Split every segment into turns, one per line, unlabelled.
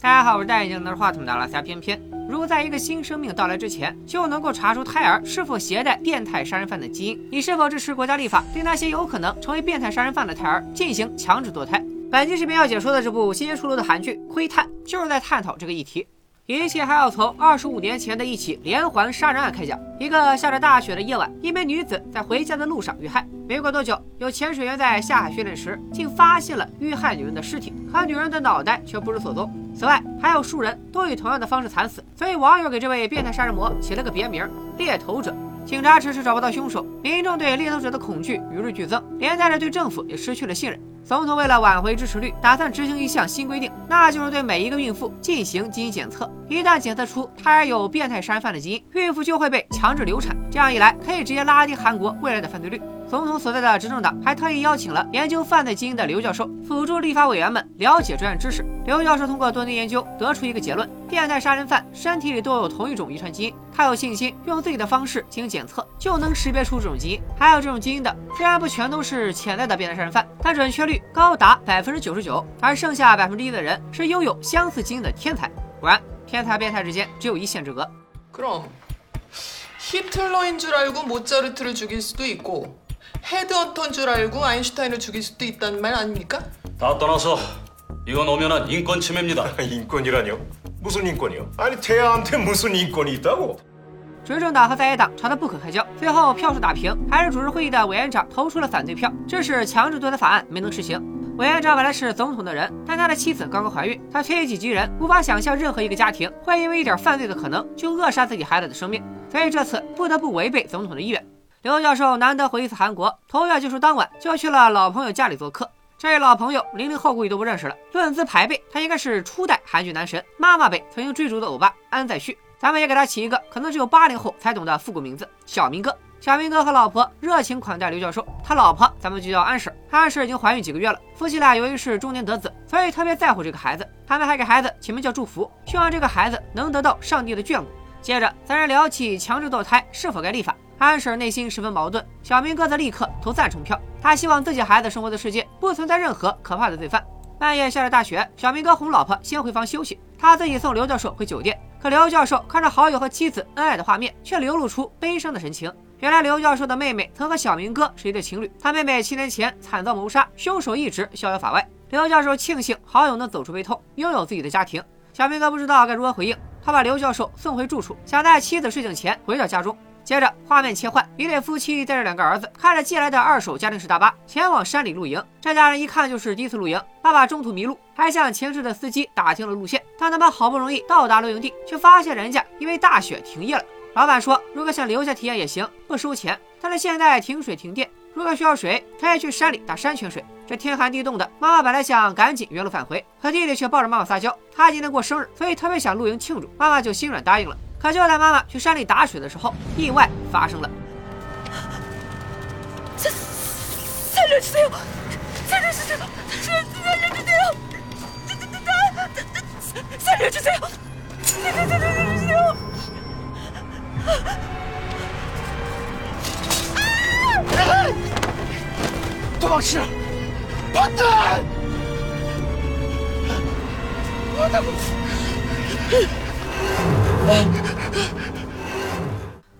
大家好，我是戴眼镜拿着话筒的阿拉斯加偏偏。如果在一个新生命到来之前就能够查出胎儿是否携带变态杀人犯的基因，你是否支持国家立法对那些有可能成为变态杀人犯的胎儿进行强制堕胎？本期视频要解说的这部新鲜出炉的韩剧《窥探》，就是在探讨这个议题。一切还要从二十五年前的一起连环杀人案开讲。一个下着大雪的夜晚，一名女子在回家的路上遇害。没过多久，有潜水员在下海训练时，竟发现了遇害女人的尸体，可女人的脑袋却不知所踪。此外，还有数人都以同样的方式惨死，所以网友给这位变态杀人魔起了个别名——猎头者。警察迟迟找不到凶手，民众对猎头者的恐惧与日俱增，连带着对政府也失去了信任。总统为了挽回支持率，打算执行一项新规定，那就是对每一个孕妇进行基因检测。一旦检测出胎儿有变态杀人犯的基因，孕妇就会被强制流产。这样一来，可以直接拉低韩国未来的犯罪率。总统所在的执政党还特意邀请了研究犯罪基因的刘教授辅助立法委员们了解专业知识。刘教授通过多年研究得出一个结论：变态杀人犯身体里都有同一种遗传基因。他有信心用自己的方式进行检测，就能识别出这种基因。还有这种基因的，虽然不全都是潜在的变态杀人犯，但准确率高达百分之九十九。而剩下百分之一的人是拥有相似基因的天才。果然，天才变态之间只有一线之隔。
그럼히틀러인줄알고모차르트를죽일수도있고 헤드헌터인 줄 알고 아인슈타인을 죽일 수도 있다는 말 아닙니까?
다 떠나서 이건 엄연한 인권 침해입니다.
인권이라뇨? 무슨 인권이요? 아니 태아한테 무슨 인권이 있다고?
执政党和在野党吵得不可开交，最后票数打平，还是主持会议的委员长投出了反对票，致使强制堕胎法案没能实行。委员长本来是总统的人，但他的妻子刚刚怀孕，他推己及人，无法想象任何一个家庭会因为一点犯罪的可能就扼杀自己孩子的生命，所以这次不得不违背总统的意愿。刘教授难得回一次韩国，投票结束当晚就去了老朋友家里做客。 这位老朋友零零后估计都不认识了，论资排辈，他应该是初代韩剧男神，妈妈辈曾经追逐的欧巴安在旭。咱们也给他起一个可能只有八零后才懂的复古名字——小明哥。小明哥和老婆热情款待刘教授，他老婆咱们就叫安婶。安婶已经怀孕几个月了，夫妻俩由于是中年得子，所以特别在乎这个孩子。他们还给孩子起名叫祝福，希望这个孩子能得到上帝的眷顾。接着，三人聊起强制堕胎是否该立法。安婶内心十分矛盾，小明哥则立刻投赞成票。他希望自己孩子生活的世界不存在任何可怕的罪犯。半夜下着大雪，小明哥哄老婆先回房休息，他自己送刘教授回酒店。可刘教授看着好友和妻子恩爱的画面，却流露出悲伤的神情。原来刘教授的妹妹曾和小明哥是一对情侣，他妹妹七年前惨遭谋杀，凶手一直逍遥法外。刘教授庆幸好友能走出悲痛，拥有自己的家庭。小明哥不知道该如何回应，他把刘教授送回住处，想在妻子睡醒前回到家中。接着画面切换，一对夫妻带着两个儿子，开着借来的二手家庭式大巴前往山里露营。这家人一看就是第一次露营，爸爸中途迷路，还向前置的司机打听了路线。但他们好不容易到达露营地，却发现人家因为大雪停业了。老板说，如果想留下体验也行，不收钱。但是现在停水停电，如果需要水，可以去山里打山泉水。这天寒地冻的，妈妈本来想赶紧原路返回，可弟弟却抱着妈妈撒娇，他今天过生日，所以特别想露营庆祝，妈妈就心软答应了。可就在妈妈去山里打水的时候，意外发生了。三三六七六，三六七六，三三六七六，三三三三六七六，三三三三
六七六。多保持。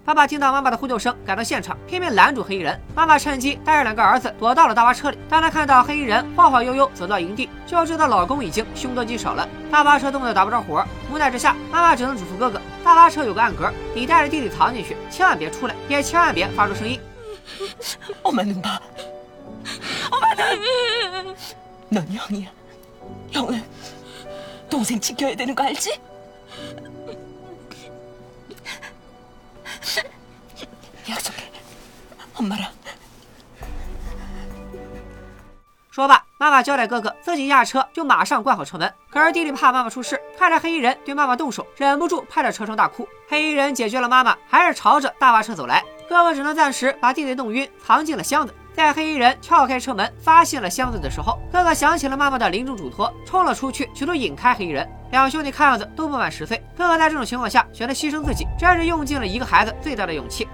爸爸听到妈妈的呼救声赶到现场拼命拦住黑衣人妈妈趁机带着两个儿子躲到了大巴车里当她看到黑衣人晃晃悠悠走到营地就知道老公已经凶多吉少了大巴车动的打不着火无奈之下妈妈只能嘱咐哥哥大巴车有个暗格你带着弟弟藏进去千万别出来。也千万别发出声音
我们明白 넌형이야형은동생지켜야되는거알지说罢，妈妈交代哥哥自己下车就马上关好车门。可是弟弟怕妈妈出事，看着黑衣人对妈妈动手，忍不住拍着车窗大哭。黑衣人解决了妈妈，还是朝着大巴车走来。哥哥只能暂时把弟弟弄晕，藏进了箱子。 在黑衣人撬开车门发现了箱子的时候，哥哥想起了妈妈的临终嘱托，冲了出去，企图引开黑衣人。两兄弟看样子都不满十岁，哥哥在这种情况下选择牺牲自己，真是用尽了一个孩子最大的勇气。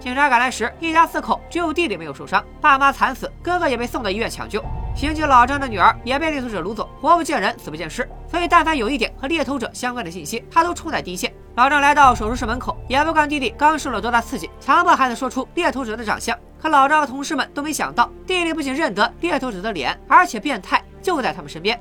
警察赶来时，一家四口只有弟弟没有受伤，爸妈惨死，哥哥也被送到医院抢救。
刑警老张的女儿也被猎头者掳走，活不见人，死不见尸。所以，但凡有一点和猎头者相关的信息，他都冲在第一线。老张来到手术室门口，也不管弟弟刚受了多大刺激，强迫孩子说出猎头者的长相。可老张和同事们都没想到，弟弟不仅认得猎头者的脸，而且变态就在他们身边。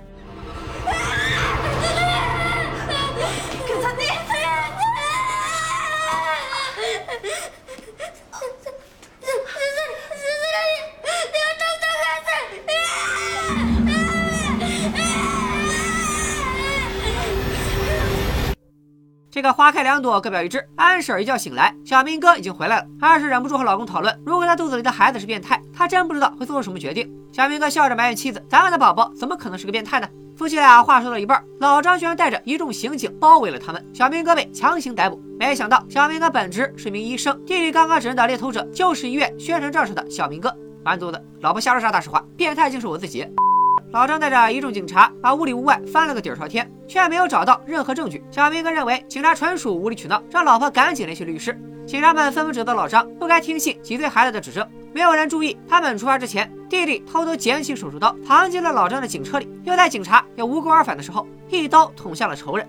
这个花开两朵，各表一枝。安婶一觉醒来，小明哥已经回来了。安婶忍不住和老公讨论，如果他肚子里的孩子是变态，她真不知道会做出什么决定。小明哥笑着埋怨妻子：“咱们的宝宝怎么可能是个变态呢？”夫妻俩话说到一半，老张居然带着一众刑警包围了他们，小明哥被强行逮捕。没想到小明哥本职是一名医生，弟弟刚刚指认的猎头者就是医院宣传照上的小明哥。完犊子，老婆瞎说啥大实话？变态竟是我自己。老张带着一众警察把屋里屋外翻了个底儿朝天，却没有找到任何证据。小明哥认为警察纯属无理取闹，让老婆赶紧联系律师。警察们纷纷指责老张不该听信几岁孩子的指证。没有人注意，他们出发之前，弟弟偷偷捡起手术刀，藏进了老张的警车里，又在警察要无功而返的时候，一刀捅向了仇人。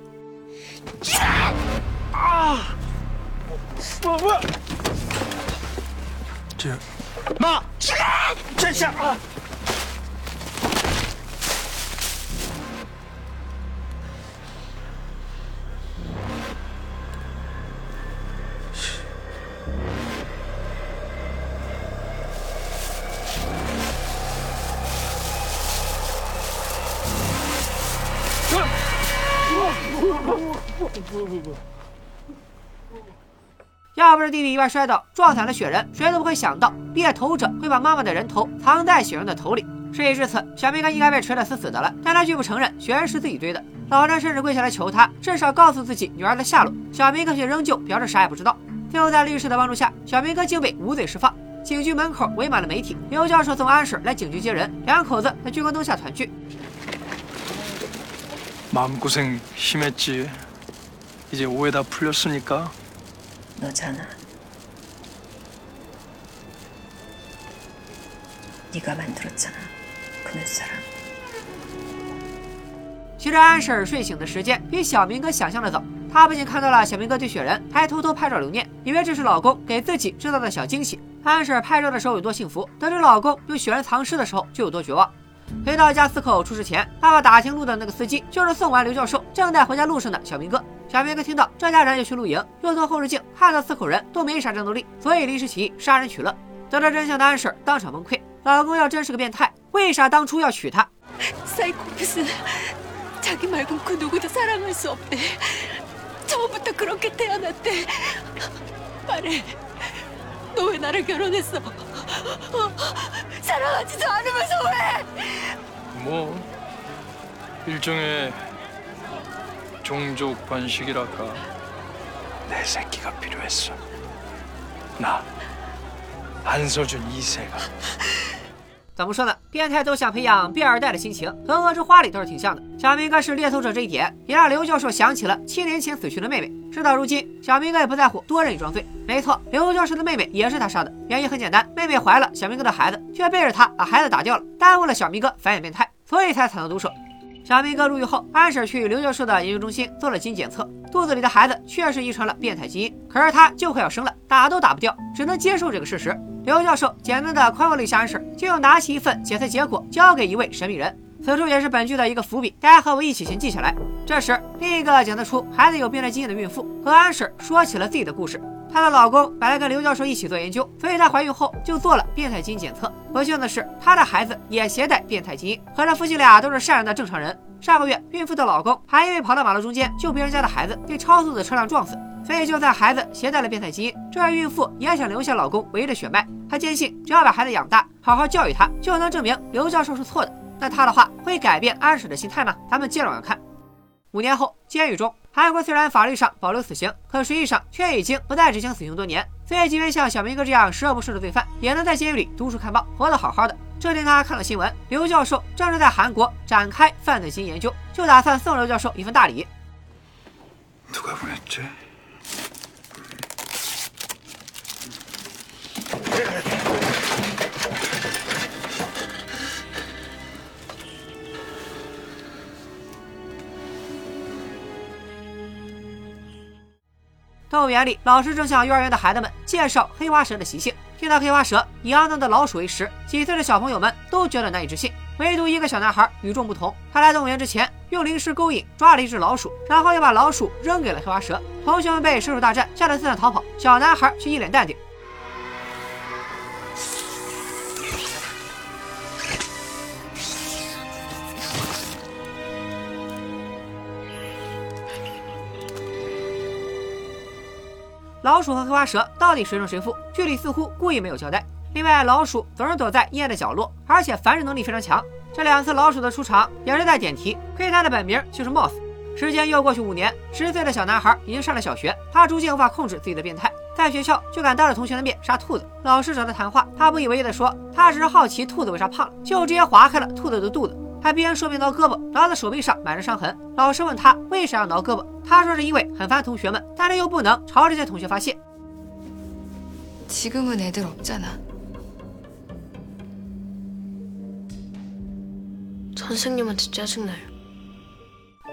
啊！
我我这妈，这下啊！
要不是弟弟意外摔倒撞惨了雪人，谁都不会想到猎头者会把妈妈的人头藏在雪人的头里。事已至此，小明哥应该被锤得死死的了，但他拒不承认雪人是自己堆的。老张甚至跪下来求他，至少告诉自己女儿的下落。小明哥却仍旧表示啥也不知道。最后在律师的帮助下，小明哥竟被无罪释放。警局门口围满了媒体，刘教授送安婶来警局接人，两口子在聚光灯下团聚。
마음고생 심했지. 이제 오해 다 풀렸으니까
너잖아. 네가 만들었잖아. 그 눈사람.
其实安婶睡醒的时间比小明哥想象的早，她不仅看到了小明哥对雪人，还偷偷拍照留念，以为这是老公给自己制造的小惊喜。安婶拍照的时候有多幸福，得知老公用雪人藏尸的时候就有多绝望。 回到家四口出事前，爸爸打听路的那个司机就是送完刘教授正在回家路上的小明哥。小明哥听到这家人要去露营，又从后视镜看到四口人都没啥战斗力，所以临时起意杀人取乐。得知真相的安婶当场崩溃，老公要真是个变态，为啥当初要娶她？
사랑하지도 않으면서 왜?
뭐 일종의 종족 반식이랄까. 내 새끼가 필요했어. 나 안서준 이세가.
怎么说呢？变态都想培养变二代的心情，和《恶之花》里倒是挺像的。小明哥是猎头者这一点，也让刘教授想起了七年前死去的妹妹。事到如今，小明哥也不在乎多认一桩罪。没错，刘教授的妹妹也是他杀的。原因很简单，妹妹怀了小明哥的孩子，却背着他把孩子打掉了，耽误了小明哥繁衍变态，所以才惨遭毒手。小明哥入狱后，安婶去刘教授的研究中心做了基因检测，肚子里的孩子确实遗传了变态基因，可是他就快要生了，打都打不掉，只能接受这个事实。刘教授简单的宽慰了一下安婶，就又拿起一份检测结果交给一位神秘人。此处也是本剧的一个伏笔，大家和我一起先记下来。这时，另一个检测出孩子有变态基因的孕妇和安婶说起了自己的故事。她的老公本来跟刘教授一起做研究，所以她怀孕后就做了变态基因检测。不幸的是，她的孩子也携带变态基因。可是夫妻俩都是善良的正常人。上个月，孕妇的老公还因为跑到马路中间救别人家的孩子，被超速的车辆撞死。所以就算孩子携带了变态基因，这位孕妇也想留下老公唯一的血脉。她坚信，只要把孩子养大，好好教育他，就能证明刘教授是错的。那他的话会改变安婶的心态吗？咱们接着往下看。五年后，监狱中，韩国虽然法律上保留死刑，可实际上却已经不再执行死刑多年。所以，即便像小明哥这样十恶不赦的罪犯，也能在监狱里读书看报，活得好好的。这天，他看了新闻，刘教授正是在韩国展开犯罪基因研究，就打算送刘教授一份大礼。动物园里老师正向幼儿园的孩子们介绍黑花蛇的习性。听到黑花蛇以肮脏的老鼠为食几岁的小朋友们都觉得难以置信。唯独一个小男孩与众不同他来动物园之前用零食勾引抓了一只老鼠然后又把老鼠扔给了黑花蛇。同学们被蛇鼠大战吓得四散逃跑小男孩却一脸淡定老鼠和黑花蛇到底谁胜谁负？剧里似乎故意没有交代。另外，老鼠总是躲在阴暗的角落，而且繁殖能力非常强。这两次老鼠的出场也是在点题，可以它的本名就是 Moss。时间又过去五年，十岁的小男孩已经上了小学，他逐渐无法控制自己的变态，在学校就敢当着同学的面杀兔子。老师找他谈话，他不以为意的说，他只是好奇兔子为啥胖了，就直接划开了兔子的肚子。还边说边挠胳膊，挠的手臂上满是伤痕。老师问他为啥要挠胳膊，他说是因为很烦同学们，但是又不能朝这些同学发泄。
지금은애들없잖아
선생님한테짜증나요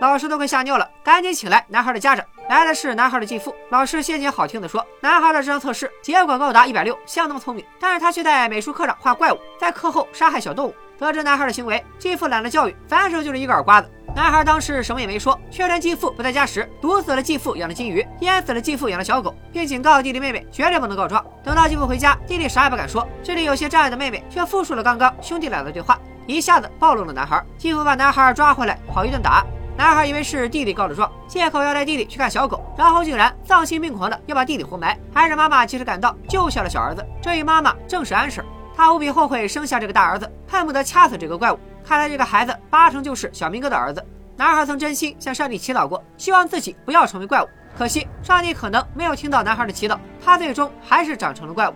老师都快吓尿了，赶紧请来男孩的家长。来的是男孩的继父。老师先前好听的说，男孩的智商测试结果高达一百六，相当聪明，但是他却在美术课上画怪物，在课后杀害小动物。 得知男孩的行为，继父懒得教育，反手就是一个耳刮子。男孩当时什么也没说，却连继父不在家时毒死了继父养的金鱼，淹死了继父养的小狗，并警告弟弟妹妹绝对不能告状。等到继父回家，弟弟啥也不敢说。这里有些障碍的妹妹却复述了刚刚兄弟俩的对话，一下子暴露了男孩。继父把男孩抓回来，好一顿打。男孩以为是弟弟告的状，借口要带弟弟去看小狗，然后竟然丧心病狂的要把弟弟活埋。还是妈妈及时赶到，救下了小儿子。这一妈妈正是安婶。他无比后悔生下这个大儿子，恨不得掐死这个怪物。看来这个孩子八成就是小明哥的儿子。男孩曾真心向上帝祈祷过，希望自己不要成为怪物。可惜上帝可能没有听到男孩的祈祷，他最终还是长成了怪物。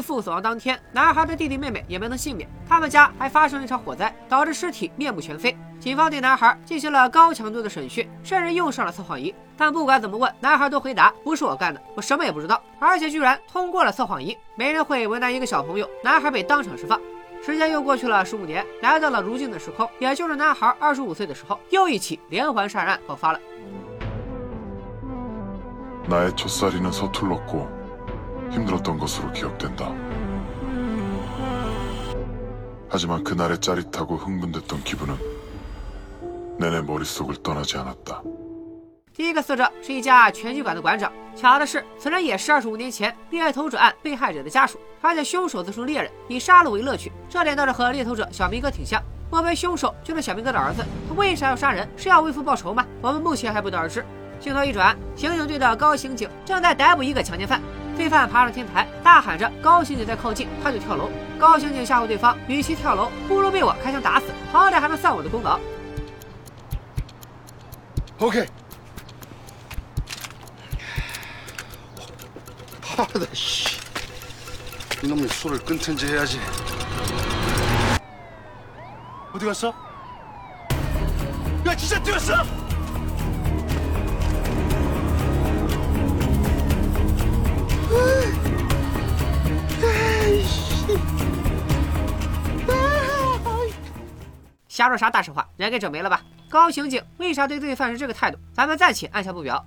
父死亡当天，男孩的弟弟妹妹也没能幸免，他们家还发生了一场火灾，导致尸体面目全非。警方对男孩进行了高强度的审讯，甚至用上了测谎仪。但不管怎么问，男孩都回答不是我干的，我什么也不知道。而且居然通过了测谎仪，没人会为难一个小朋友。男孩被当场释放。时间又过去了十五年，来到了如今的时空，也就是男孩二十五岁的时候，又一起连环杀人案爆发了。
힘들었던 것으로 기억된다. 하지만 그날의 짜릿하고 흥분됐던 기분은 내내 머릿속을 떠나지 않았다.
第一个死者是一架全局馆的馆长，抢的是此人也是二十五年前猎头者案被害者的家属。发现凶手自从猎人，以杀戮为乐趣，这点倒是合理的。镜头一转，刑警队的高刑警正在逮捕一个强奸犯。 罪犯爬上天台，大喊着：“高刑警在靠近，他就跳楼。”高刑警吓唬对方：“与其跳楼，不如被我开枪打死，好歹还能算我的功劳。”
OK。아나씨이놈이술을끊든지해야지어디갔어야진짜뛰었어
瞎说啥大实话，人给整没了吧？高刑警为啥对罪犯是这个态度？咱们暂且按下不表。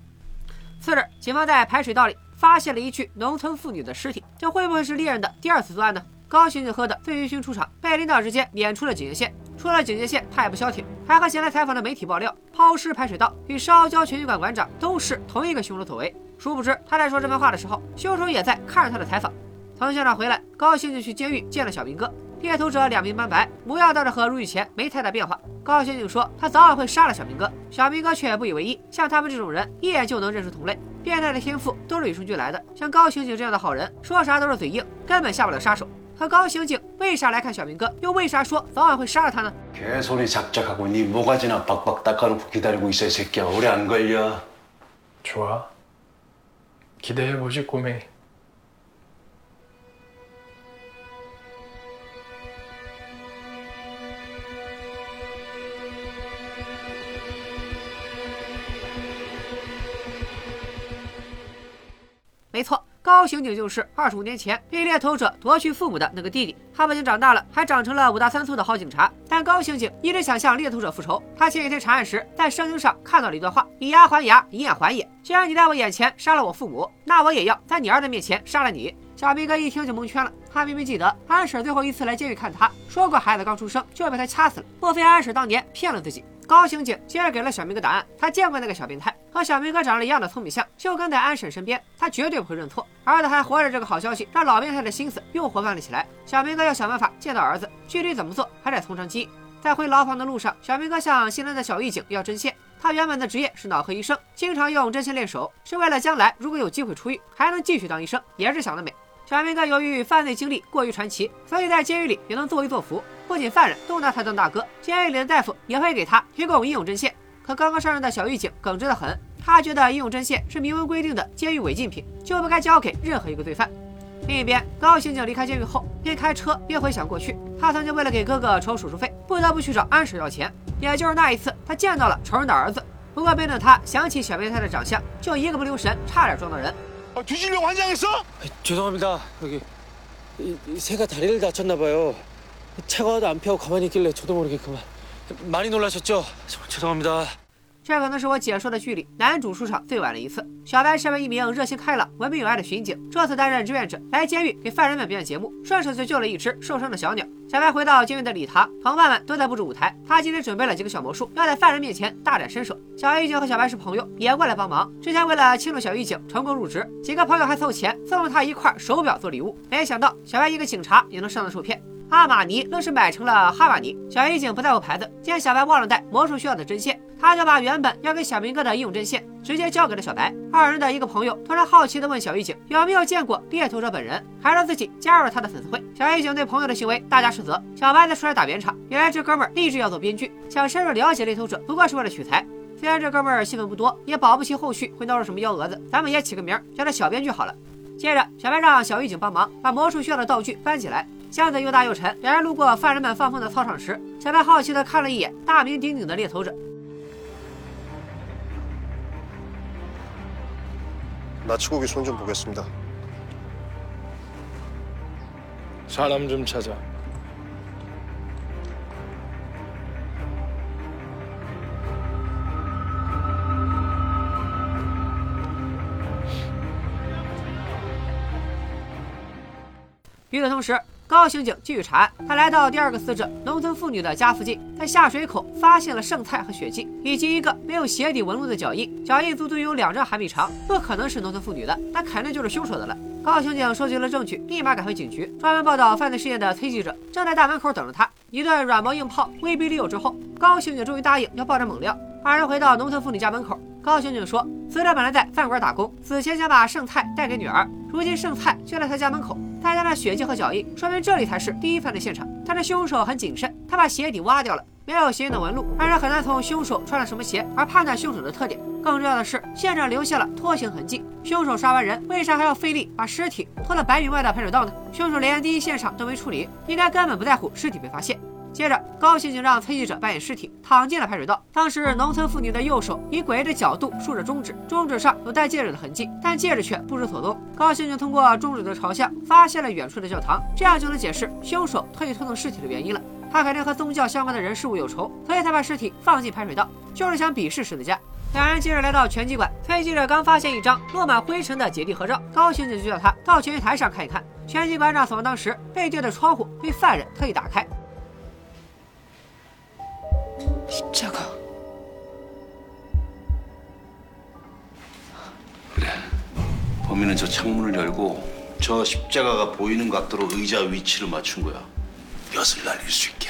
次日，警方在排水道里发现了一具农村妇女的尸体，这会不会是猎人的第二次作案呢？高刑警喝的醉醺醺出场，被领导直接撵出了警戒线。出了警戒线，他也不消停，还和前来采访的媒体爆料，抛尸排水道与烧焦拳击馆馆长都是同一个凶手所为。殊不知，他在说这番话的时候，凶手也在看着他的采访。从现场回来，高刑警去监狱见了小明哥。猎头者两鬓斑白，模样倒是和入狱前没太大变化。高刑警说他早晚会杀了小明哥，小明哥却不以为意。像他们这种人，一眼就能认出同类。变态的天赋都是与生俱来的，像高刑警这样的好人，说啥都是嘴硬，根本下不了杀手。可高刑警为啥来看小明哥？又为啥说早晚会杀了他呢？高刑警就是二十五年前被猎头者夺去父母的那个弟弟。他不仅长大了，还长成了五大三粗的好警察。但高刑警一直想向猎头者复仇。他前几天查案时，在圣经上看到了一段话：“以牙还牙，以眼还眼。既然你在我眼前杀了我父母，那我也要在你儿子面前杀了你。”小明哥一听就蒙圈了。他明明记得安婶最后一次来监狱看他，说过孩子刚出生就要被他掐死了。莫非安婶当年骗了自己？高刑警接着给了小明哥答案：他见过那个小变态，和小明哥长了一样的聪明相，就跟在安婶身边，他绝对不会认错。儿子还活着，这个好消息让老变态的心思又活泛了起来。小明哥要想办法见到儿子，具体怎么做还得从长计议。在回牢房的路上，小明哥向新来的小狱警要针线。他原本的职业是脑科医生，经常用针线练手，是为了将来如果有机会出狱，还能继续当医生，也是想得美。小明哥由于犯罪经历过于传奇，所以在监狱里也能作威作福。不仅犯人都拿他当大哥，监狱里的大夫也会给他提供医用针线。可刚刚上任的小狱警耿直的很，他觉得医用针线是明文规定的监狱违禁品，就不该交给任何一个罪犯。另一边，高刑警离开监狱后，边开车边回想过去，他曾经为了给哥哥筹手术费，不得不去找安婶要钱。也就是那一次，他见到了仇人的儿子。不过，没等他想起小变态的长相，就一个不留神，差点撞到人。
아, 뒤지려고 환장했어?
죄송합니다. 여기 이, 이 새가 다리를 다쳤나 봐요. 차가 와도 안 피하고 가만히 있길래 저도 모르게 그만. 많이 놀라셨죠? 정말 죄송합니다.
这可能是我解说的剧里男主出场最晚的一次。小白身为一名热心开朗、文明有爱的巡警，这次担任志愿者来监狱给犯人们表演节目，顺手就救了一只受伤的小鸟。小白回到监狱的礼堂，同伴们都在布置舞台。他今天准备了几个小魔术，要在犯人面前大展身手。小狱警和小白是朋友，也过来帮忙。之前为了庆祝小狱警成功入职，几个朋友还凑钱送了他一块手表做礼物。没想到小白一个警察也能上当受骗。 阿玛尼愣是买成了哈瓦尼。小狱警不在乎牌子，见小白忘了带魔术需要的针线，他就把原本要给小明哥的医用针线直接交给了小白。二人的一个朋友突然好奇地问小狱警有没有见过猎头者本人，还让自己加入了他的粉丝会。小狱警对朋友的行为大加斥责，小白则出来打圆场。原来这哥们儿立志要做编剧，想深入了解猎头者，不过是为了取材。虽然这哥们儿戏份不多，也保不齐后续会闹出什么幺蛾子，咱们也起个名儿叫他小编剧好了。接着，小白让小狱警帮忙把魔术需要的道具搬起来。箱子又大又沉，两人路过犯人们放风的操场时，小白好奇地看了一眼大名鼎鼎的猎头者。
나치고기 손 좀 보겠습니다.
사람 좀 찾아.
”与此同时， 高刑警继续查案。他来到第二个死者农村妇女的家附近，在下水口发现了剩菜和血迹，以及一个没有鞋底纹路的脚印。脚印足足有两丈海米长，不可能是农村妇女的，那肯定就是凶手的了。高刑警收集了证据，立马赶回警局。专门报道犯罪事件的崔记者正在大门口等着他。一顿软磨硬泡、威逼利诱之后，高刑警终于答应要爆点猛料。二人回到农村妇女家门口，高刑警说，死者本来在饭馆打工，死前想把剩菜带给女儿，如今剩菜就在他家门口。大家的血迹和脚印，说明这里才是第一犯罪现场。但是凶手很谨慎，他把鞋底挖掉了，没有鞋印的纹路，让人很难从凶手穿了什么鞋而判断凶手的特点。更重要的是，现场留下了拖行痕迹。凶手杀完人，为啥还要费力把尸体拖到百米外的排水道呢？凶手连第一现场都没处理，应该根本不在乎尸体被发现。接着，高刑警让崔记者扮演尸体，躺进了排水道。当时，农村妇女的右手以诡异的角度竖着中指，中指上有戴戒指的痕迹，但戒指却不知所踪。高刑警通过中指的朝向，发现了远处的教堂，这样就能解释凶手特意拖动尸体的原因了。他肯定和宗教相关的人事物有仇，所以才把尸体放进排水道，就是想鄙视十字架。两人接着来到拳击馆，崔记者刚发现一张落满灰尘的姐弟合照，高刑警就叫他到拳击台上看一看。拳击馆长死亡当时，背对的窗户被犯人特意打开。
십자가.
그래. 범인은 저 창문을 열고 저 십자가가 보이는 각도로 의자 위치를 맞춘 거야. 엿을 날릴 수 있게.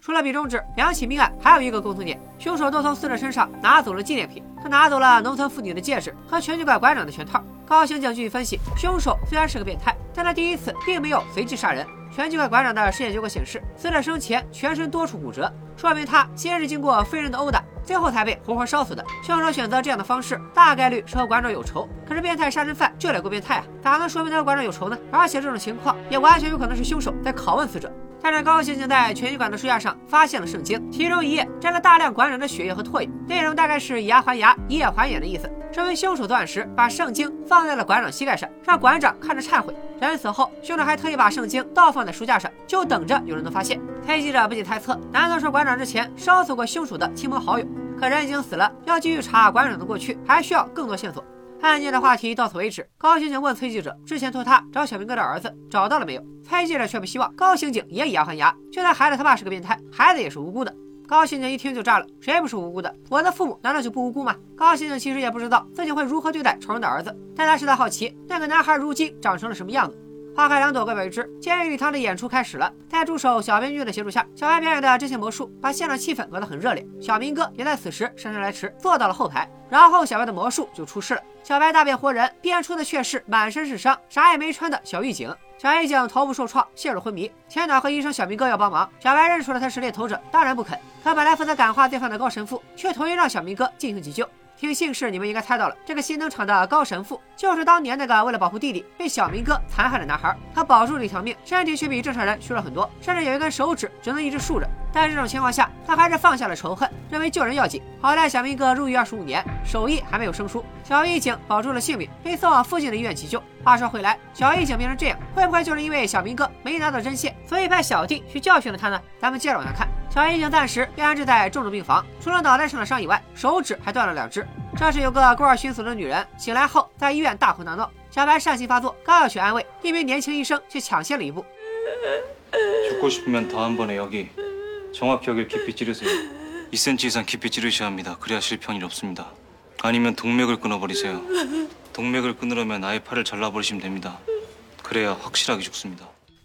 除了比中指，两起命案还有一个共同点：凶手都从死者身上拿走了纪念品。他拿走了农村妇女的戒指和拳击馆馆长的拳套。 高刑警据分析，凶手虽然是个变态，但他第一次并没有随机杀人。 拳击馆馆长的尸检结果显示，死者生前全身多处骨折，说明他先是经过非人的殴打，最后才被活活烧死的。凶手选择这样的方式，大概率是和馆长有仇。可是变态杀人犯就得够变态啊，咋能说明他和馆长有仇呢？而且这种情况也完全有可能是凶手在拷问死者。探长高高兴兴在拳击馆的书架上发现了圣经，其中一页沾了大量馆长的血液和唾液，内容大概是以牙还牙，以眼还眼的意思。这位凶手作案时把圣经放在了馆长膝盖上，让馆长看着忏悔。人死后，凶手还特意把圣经倒放在书架上，就等着有人能发现。黑记者不禁猜测，难道是馆长之前烧死过凶手的亲朋好友？可人已经死了，要继续查馆长的过去，还需要更多线索。案件的话题到此为止。高刑警问崔记者，之前托他找小明哥的儿子找到了没有？崔记者却不希望高刑警也以牙还牙，就算孩子他爸是个变态，孩子也是无辜的。高刑警一听就炸了，谁不是无辜的？我的父母难道就不无辜吗？高刑警其实也不知道自己会如何对待仇人的儿子，但他实在好奇那个男孩如今长成了什么样子。花开两朵，各表一枝。监狱礼堂的演出开始了，在助手小编剧的协助下，小白表演的这些魔术把现场气氛搞得很热烈。小明哥也在此时姗姗来迟，坐到了后排。然后小白的魔术就出事了，小白大变活人，变出的却是满身是伤、啥也没穿的小狱警。小狱警头部受创，陷入昏迷。千岛和医生小明哥要帮忙，小白认出了他是猎头者，当然不肯。可本来负责感化罪犯的高神父却同意让小明哥进行急救。听姓氏，你们应该猜到了，这个新登场的高神父就是当年那个为了保护弟弟被小明哥残害的男孩。他保住了一条命，身体却比正常人虚弱很多，甚至有一根手指只能一直竖着。在这种情况下，他还是放下了仇恨，认为救人要紧。好在小明哥入狱二十五年，手艺还没有生疏，小狱警保住了性命，被送往附近的医院急救。话说回来，小狱警变成这样，会不会就是因为小明哥没拿到针线，所以派小弟去教训了他呢？咱们接着往下看。小狱警暂时被安置在重症病房，除了脑袋上的伤以外，手指还断了两只。这时有个孤儿寻死的女人醒来后，在医院大哭大闹。小白善心发作，刚要去安慰，一名年轻医生却抢先了一步。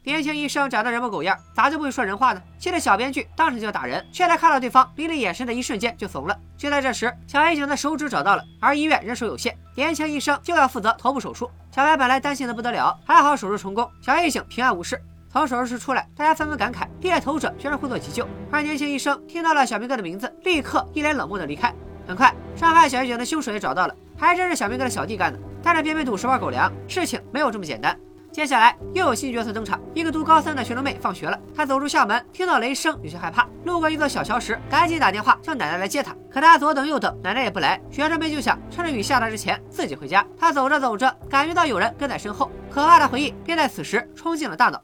年轻医生长得人模狗样，咋就不会说人话呢？气得小编剧当时就要打人，却在看到对方迷离眼神的一瞬间就怂了。就在这时，小黑警的手指找到了，而医院人手有限，年轻医生就要负责头部手术。小白本来担心的不得了，还好手术成功，小黑警平安无事。从手术室出来，大家纷纷感慨，猎头者居然会做急救。而年轻医生听到了小明哥的名字，立刻一脸冷漠的离开。很快，伤害小黑警的凶手也找到了，还真是小明哥的小弟干的。但是便偏赌十包狗粮，事情没有这么简单。接下来又有新角色登场，一个读高三的学生妹放学了，她走出校门，听到雷声，有些害怕，路过一座小桥时，赶紧打电话叫奶奶来接她。可她左等右等，奶奶也不来，学生妹就想趁着雨下大之前自己回家。她走着走着，感觉到有人跟在身后，可怕的回忆便在此时冲进了大脑。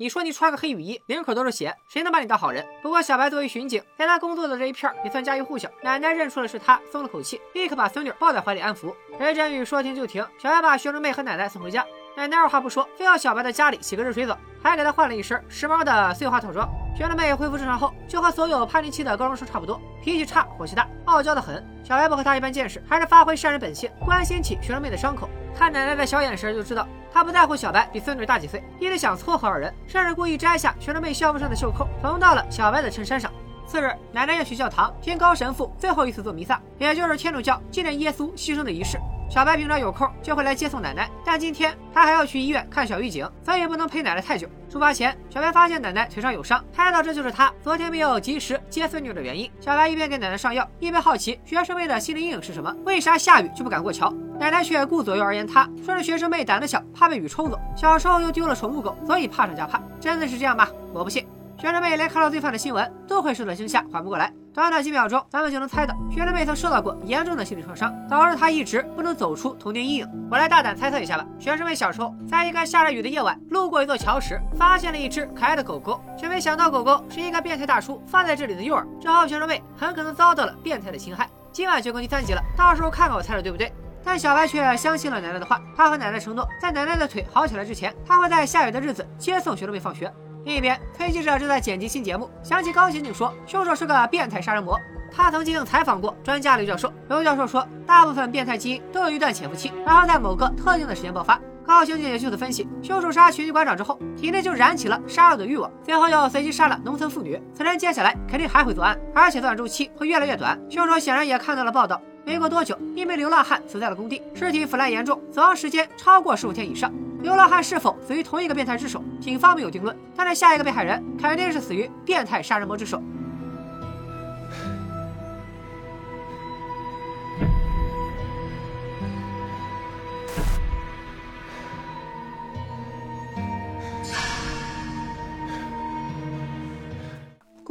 你说你穿个黑雨衣，领口都是血，谁能把你当好人？不过小白作为巡警，在他工作的这一片也算家喻户晓。奶奶认出了是他，松了口气，立刻把孙女抱在怀里安抚。雷阵雨说停就停，小白把学生妹和奶奶送回家。奶奶二话不说，非要小白在家里洗个热水澡，还给他换了一身时髦的碎花套装。学生妹恢复正常后，就和所有叛逆期的高中生差不多，脾气差，火气大，傲娇的很。小白不和他一般见识，还是发挥善人本性，关心起学生妹的伤口。看奶奶的小眼神就知道，她不在乎小白比孙女大几岁，一直想撮合二人，甚至故意摘下学生妹校服上的袖扣，缝到了小白的衬衫上。次日，奶奶要去教堂听高神父最后一次做弥撒，也就是天主教纪念耶稣牺牲的仪式。小白平常有空就会来接送奶奶，但今天他还要去医院看小狱警，所以不能陪奶奶太久。出发前，小白发现奶奶腿上有伤，猜到这就是他昨天没有及时接孙女的原因。小白一边给奶奶上药，一边好奇学生妹的心理阴影是什么？为啥下雨就不敢过桥？奶奶却顾左右而言他，说是学生妹胆子小，怕被雨冲走，小时候又丢了宠物狗，所以怕上加怕。真的是这样吗？我不信。学生妹连看到罪犯的新闻都会受到惊吓，缓不过来。短短几秒钟，咱们就能猜到学生妹曾受到过严重的心理创伤，导致她一直不能走出童年阴影。我来大胆猜测一下吧，学生妹小时候在一个下着雨的夜晚，路过一座桥时，发现了一只可爱的狗狗，却没想到狗狗是一个变态大叔放在这里的诱饵，之后学生妹很可能遭到了变态的侵害。今晚就更第三集了，到时候看看我猜的对不对。但小白却相信了奶奶的话，他和奶奶承诺，在奶奶的腿好起来之前，他会在下雨的日子接送学生妹放学。另一边，崔记者正在剪辑新节目，想起高刑警说凶手是个变态杀人魔。他曾经采访过专家刘教授，刘教授说，大部分变态基因都有一段潜伏期，然后在某个特定的时间爆发。高刑警也就此分析，凶手杀群局馆长之后，体内就燃起了杀戮的欲望，最后又随机杀了农村妇女。此人接下来肯定还会作案，而且作案周期会越来越短。凶手显然也看到了报道，没过多久，一名流浪汉死在了工地，尸体腐烂严重，死亡时间超过十五天以上。流浪汉是否死于同一个变态之手，警方没有定论，但是下一个被害人肯定是死于变态杀人魔之手。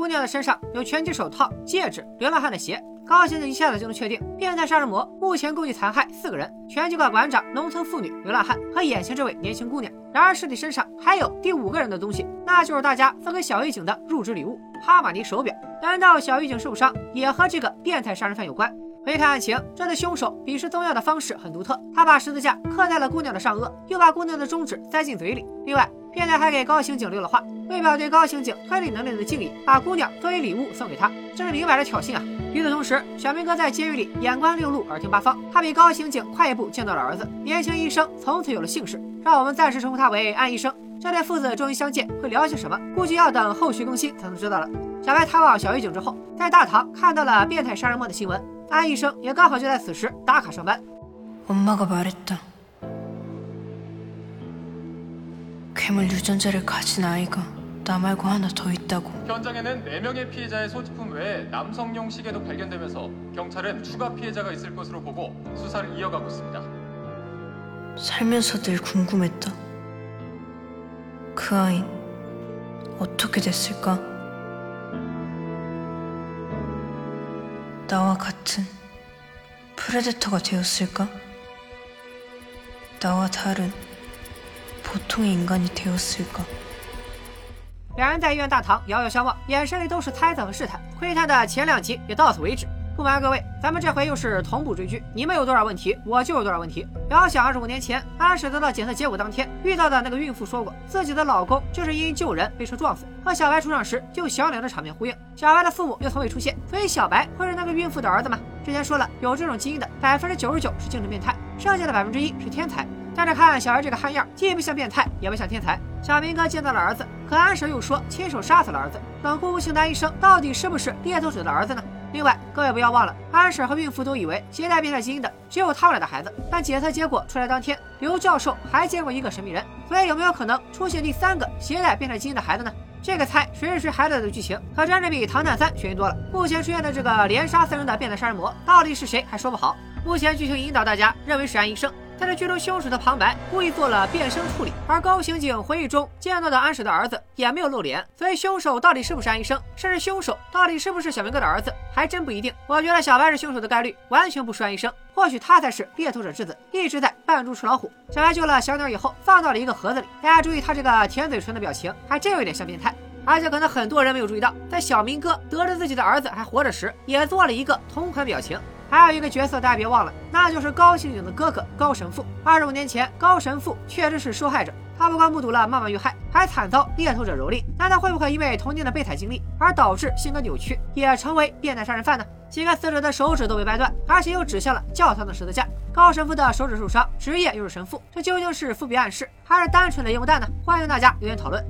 姑娘的身上有拳击手套、戒指、流浪汉的鞋，高刑警一下子就能确定，变态杀人魔目前共计残害四个人：拳击馆馆长、农村妇女、流浪汉和眼前这位年轻姑娘。然而尸体身上还有第五个人的东西，那就是大家送给小狱警的入职礼物——哈马尼手表。难道小狱警受伤也和这个变态杀人犯有关？回看案情，这对凶手比试宗药的方式很独特，他把十字架刻在了姑娘的上颚，又把姑娘的中指塞进嘴里。另外，变态还给高刑警留了话，为表对高刑警推理能力的敬意，把姑娘作为礼物送给他，这是明摆着挑衅啊！与此同时，小明哥在监狱里眼观六路，耳听八方，他比高刑警快一步见到了儿子，年轻医生从此有了姓氏，让我们暂时称呼他为安医生。这对父子终于相见，会聊些什么？估计要等后续更新才能知道了。小白探望小狱警之后，在大堂看到了变态杀人魔的新闻。安医生也刚好就在此时打卡上班。
괴물 유전자를 가진 아이가 나 말고 하나 더 있다고
현장에는 4명의 피해자의 소지품 외에 남성용 시계도 발견되면서 경찰은 추가 피해자가 있을 것으로 보고 수사를 이어가고 있습니다.
살면서 늘 궁금했다. 그 아인 어떻게 됐을까? 나와 같은 프레데터가 되었을까? 나와 다른 보통의 인간이 되었을까?
两人在医院大堂遥遥相望，眼神里都是猜测和试探。窥探的前两集也到此为止。不瞒各位，咱们这回又是同步追剧，你们有多少问题，我就有多少问题。遥想二十五年前，安史得到检测结果当天遇到的那个孕妇说过，自己的老公就是因救人被车撞死，和小白出场时就小两着场面呼应。小白的父母又从未出现，所以小白会是那个孕妇的儿子吗？之前说了，有这种基因的百分之九十九是精神变态，剩下的百分之一是天才。 但是看小白这个憨样，既不像变态，也不像天才。小明哥见到了儿子，可安婶又说亲手杀死了儿子。冷酷无情的安医生到底是不是猎头者的儿子呢？另外，各位不要忘了，安婶和孕妇都以为携带变态基因的只有他们俩的孩子。但检测结果出来当天，刘教授还见过一个神秘人，所以有没有可能出现第三个携带变态基因的孩子呢？这个猜谁是谁孩子的剧情，可真是比《唐探三》悬疑多了。目前出现的这个连杀三人的变态杀人魔，到底是谁还说不好。目前剧情引导大家认为是安医生。但是剧中凶手的旁白故意做了变声处理，而高刑警回忆中见到的安史的儿子也没有露脸，所以凶手到底是不是安医生，甚至凶手到底是不是小明哥的儿子，还真不一定。我觉得小白是凶手的概率完全不输安医生，或许他才是猎头者之子，一直在扮猪吃老虎。小白救了小鸟以后，放到了一个盒子里，大家注意他这个舔嘴唇的表情，还真有点像变态。而且可能很多人没有注意到，在小明哥得知自己的儿子还活着时，也做了一个同款表情。还有一个角色，大家别忘了，那就是高刑警的哥哥高神父。二十五年前，高神父确实是受害者，他不光目睹了妈妈遇害，还惨遭猎头者蹂躏。那他会不会因为童年的悲惨经历而导致性格扭曲，也成为变态杀人犯呢？几个死者的手指都被掰断，而且又指向了教堂的十字架。高神父的手指受伤，职业又是神父，这究竟是伏笔暗示，还是单纯的烟雾弹呢？欢迎大家留言讨论。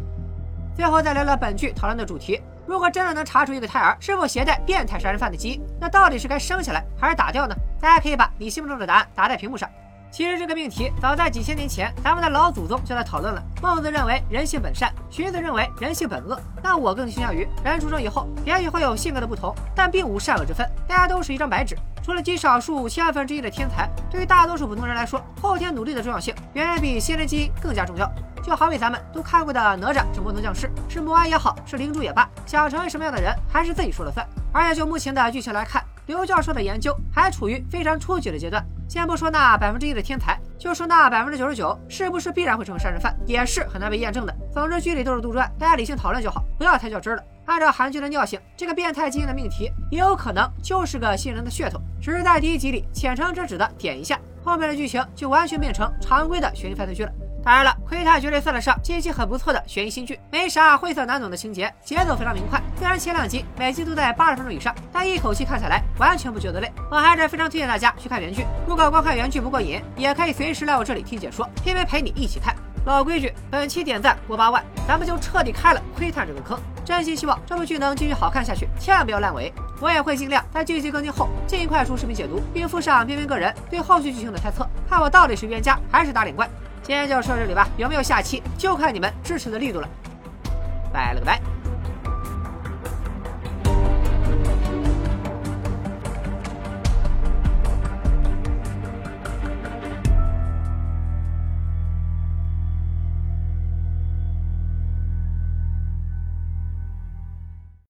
最后再聊聊本剧讨论的主题。如果真的能查出一个胎儿是否携带变态杀人犯的基因，那到底是该生下来还是打掉呢？大家可以把你心目中的答案打在屏幕上。其实这个命题早在几千年前，咱们的老祖宗就在讨论了。孟子认为人性本善，荀子认为人性本恶。但我更倾向于人出生以后，也许会有性格的不同，但并无善恶之分，大家都是一张白纸。除了极少数千万分之一的天才，对于大多数普通人来说，后天努力的重要性远远比先天基因更加重要。就好比咱们都看过的《哪吒之魔童降世》，是魔丸也好，是灵珠也罢，想成为什么样的人，还是自己说了算。而且就目前的剧情来看，刘教授的研究还处于非常初级的阶段。先不说那百分之一的天才，就说那百分之九十九是不是必然会成为杀人犯，也是很难被验证的。总之剧里都是杜撰，大家理性讨论就好，不要太较真了。按照韩剧的尿性，这个变态基因的命题也有可能就是个新人的噱头，只是在第一集里浅尝辄止的点一下，后面的剧情就完全变成常规的悬疑犯罪剧了。当然了，窥探绝对算得上近期很不错的悬疑新剧，没啥晦涩难懂的情节，节奏非常明快。虽然前两集每集都在八十分钟以上，但一口气看下来完全不觉得累。我还是非常推荐大家去看原剧，如果光看原剧不过瘾，也可以随时来我这里听解说，偏偏陪你一起看。老规矩，本期点赞过八万，咱们就彻底开了窥探这个坑。真心希望这部剧能继续好看下去，千万不要烂尾。我也会尽量在剧集更新后尽快出视频解读，并附上边边个人对后续剧情的猜测，看我到底是冤家还是打脸怪。今天就说到这里吧，有没有下期就看你们支持的力度了。拜了个拜。